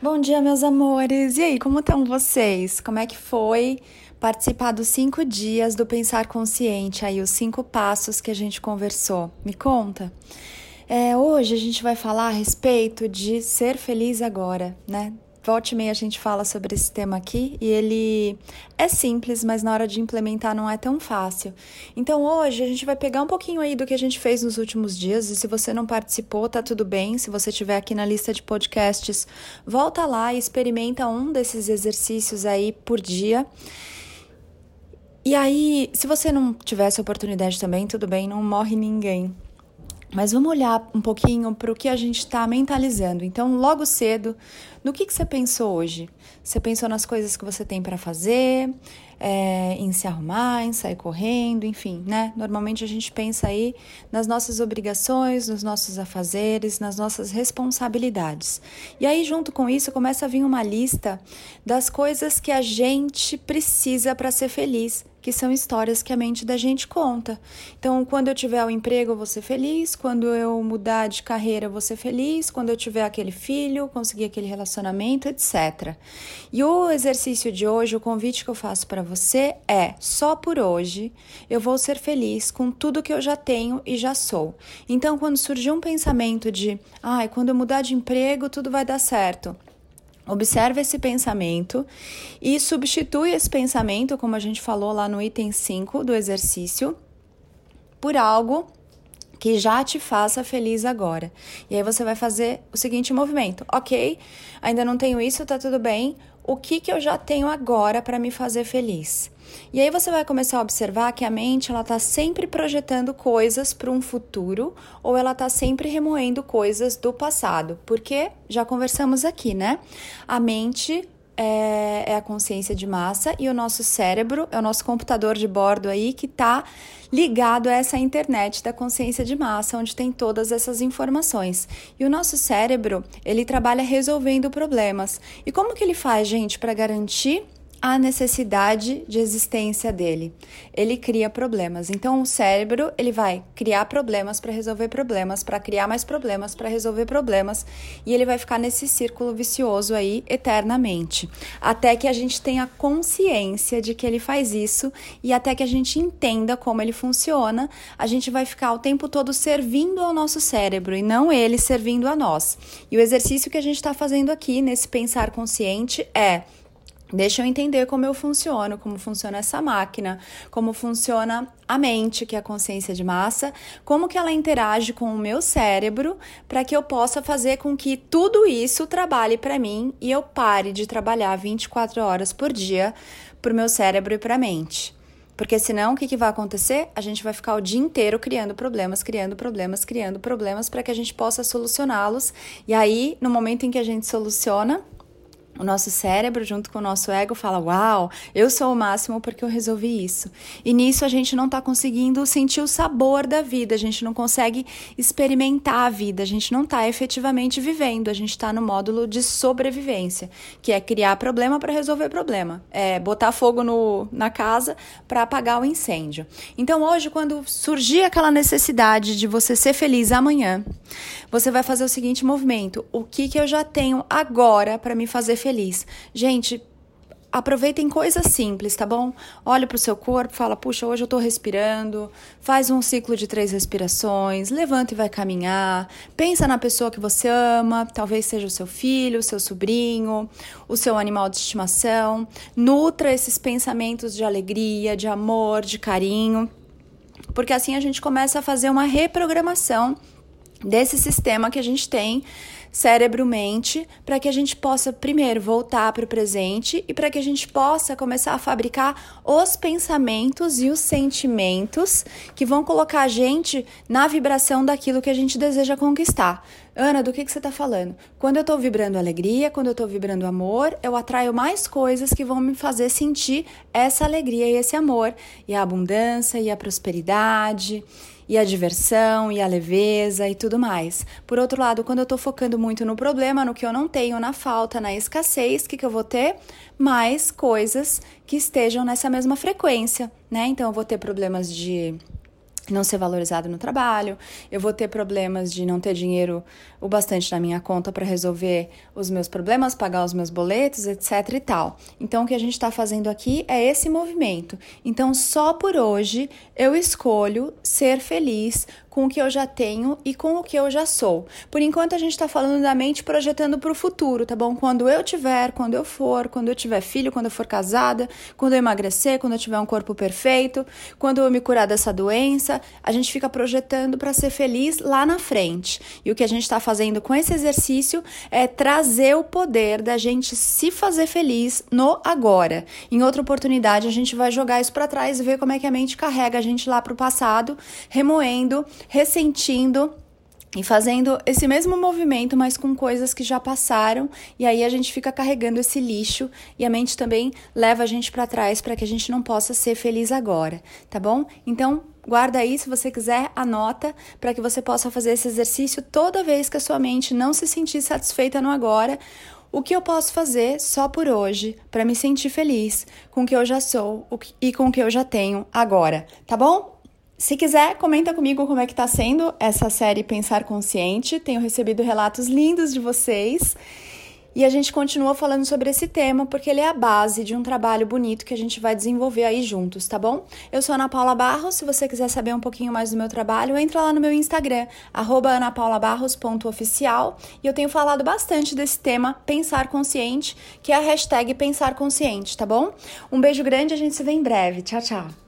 Bom dia, meus amores! E aí, como estão vocês? Como é que foi participar dos cinco dias do Pensar Consciente, aí os cinco passos que a gente conversou? Me conta! É, hoje a gente vai falar a respeito de ser feliz agora, né? Volte e meia a gente fala sobre esse tema aqui e ele é simples, mas na hora de implementar não é tão fácil. Então hoje a gente vai pegar um pouquinho aí do que a gente fez nos últimos dias e se você não participou, tá tudo bem. Se você estiver aqui na lista de podcasts, volta lá e experimenta um desses exercícios aí por dia. E aí, se você não tivesse oportunidade também, tudo bem, não morre ninguém. Mas vamos olhar um pouquinho para o que a gente está mentalizando. Então, logo cedo, no que, que você pensou hoje? Você pensou nas coisas que você tem para fazer, é, em se arrumar, em sair correndo, enfim, né? Normalmente a gente pensa aí nas nossas obrigações, nos nossos afazeres, nas nossas responsabilidades. E aí, junto com isso, começa a vir uma lista das coisas que a gente precisa para ser feliz que são histórias que a mente da gente conta. Então, quando eu tiver o emprego, eu vou ser feliz, quando eu mudar de carreira, eu vou ser feliz, quando eu tiver aquele filho, conseguir aquele relacionamento, etc. E o exercício de hoje, o convite que eu faço para você é: só por hoje eu vou ser feliz com tudo que eu já tenho e já sou. Então, quando surgir um pensamento de, ai, quando eu mudar de emprego, tudo vai dar certo. Observe esse pensamento e substitui esse pensamento, como a gente falou lá no item 5 do exercício, por algo que já te faça feliz agora. E aí você vai fazer o seguinte movimento: ok, ainda não tenho isso, tá tudo bem. O que, que eu já tenho agora para me fazer feliz? E aí você vai começar a observar que a mente ela está sempre projetando coisas para um futuro ou ela está sempre remoendo coisas do passado, porque já conversamos aqui, né? A mente é, é, a consciência de massa e o nosso cérebro é o nosso computador de bordo aí que está ligado a essa internet da consciência de massa, onde tem todas essas informações. E o nosso cérebro, ele trabalha resolvendo problemas. E como que ele faz, gente, para garantir a necessidade de existência dele. Ele cria problemas. Então o cérebro, ele vai criar problemas para resolver problemas, para criar mais problemas, para resolver problemas, e ele vai ficar nesse círculo vicioso aí eternamente, até que a gente tenha consciência de que ele faz isso e até que a gente entenda como ele funciona, a gente vai ficar o tempo todo servindo ao nosso cérebro e não ele servindo a nós. E o exercício que a gente está fazendo aqui nesse pensar consciente é Deixa eu entender como eu funciono, como funciona essa máquina, como funciona a mente, que é a consciência de massa, como que ela interage com o meu cérebro para que eu possa fazer com que tudo isso trabalhe para mim e eu pare de trabalhar 24 horas por dia para o meu cérebro e para a mente. Porque senão o que, que vai acontecer? A gente vai ficar o dia inteiro criando problemas, criando problemas, criando problemas para que a gente possa solucioná-los. E aí, no momento em que a gente soluciona, o nosso cérebro, junto com o nosso ego, fala: Uau, eu sou o máximo porque eu resolvi isso. E nisso a gente não está conseguindo sentir o sabor da vida, a gente não consegue experimentar a vida, a gente não está efetivamente vivendo, a gente está no módulo de sobrevivência, que é criar problema para resolver problema, é botar fogo no, na casa para apagar o incêndio. Então hoje, quando surgir aquela necessidade de você ser feliz amanhã, você vai fazer o seguinte movimento: o que, que eu já tenho agora para me fazer feliz? Gente, aproveitem coisas simples, tá bom? Olha para o seu corpo, fala: puxa, hoje eu estou respirando. Faz um ciclo de três respirações, levanta e vai caminhar. Pensa na pessoa que você ama, talvez seja o seu filho, o seu sobrinho, o seu animal de estimação. Nutra esses pensamentos de alegria, de amor, de carinho, porque assim a gente começa a fazer uma reprogramação desse sistema que a gente tem cérebro-mente, para que a gente possa primeiro voltar para o presente e para que a gente possa começar a fabricar os pensamentos e os sentimentos que vão colocar a gente na vibração daquilo que a gente deseja conquistar. Ana, do que, que você está falando? Quando eu estou vibrando alegria, quando eu estou vibrando amor, eu atraio mais coisas que vão me fazer sentir essa alegria e esse amor, e a abundância e a prosperidade e a diversão e a leveza e tudo mais. Por outro lado, quando eu estou focando muito no problema, no que eu não tenho, na falta, na escassez, o que, que eu vou ter? Mais coisas que estejam nessa mesma frequência, né? Então eu vou ter problemas de não ser valorizado no trabalho, eu vou ter problemas de não ter dinheiro o bastante na minha conta para resolver os meus problemas, pagar os meus boletos, etc e tal. Então o que a gente está fazendo aqui é esse movimento. Então só por hoje eu escolho ser feliz com o que eu já tenho e com o que eu já sou. Por enquanto a gente está falando da mente projetando para o futuro, tá bom? Quando eu tiver, quando eu for, quando eu tiver filho, quando eu for casada, quando eu emagrecer, quando eu tiver um corpo perfeito, quando eu me curar dessa doença, a gente fica projetando para ser feliz lá na frente. E o que a gente está fazendo com esse exercício é trazer o poder da gente se fazer feliz no agora. Em outra oportunidade a gente vai jogar isso para trás e ver como é que a mente carrega a gente lá para o passado, remoendo ressentindo e fazendo esse mesmo movimento, mas com coisas que já passaram, e aí a gente fica carregando esse lixo e a mente também leva a gente para trás para que a gente não possa ser feliz agora, tá bom? Então, guarda aí, se você quiser, anota para que você possa fazer esse exercício toda vez que a sua mente não se sentir satisfeita no agora. O que eu posso fazer só por hoje para me sentir feliz com o que eu já sou e com o que eu já tenho agora, tá bom? Se quiser, comenta comigo como é que tá sendo essa série Pensar Consciente. Tenho recebido relatos lindos de vocês. E a gente continua falando sobre esse tema porque ele é a base de um trabalho bonito que a gente vai desenvolver aí juntos, tá bom? Eu sou Ana Paula Barros. Se você quiser saber um pouquinho mais do meu trabalho, entra lá no meu Instagram, anapaulabarros.oficial. E eu tenho falado bastante desse tema Pensar Consciente, que é a hashtag Pensar Consciente, tá bom? Um beijo grande, a gente se vê em breve. Tchau, tchau.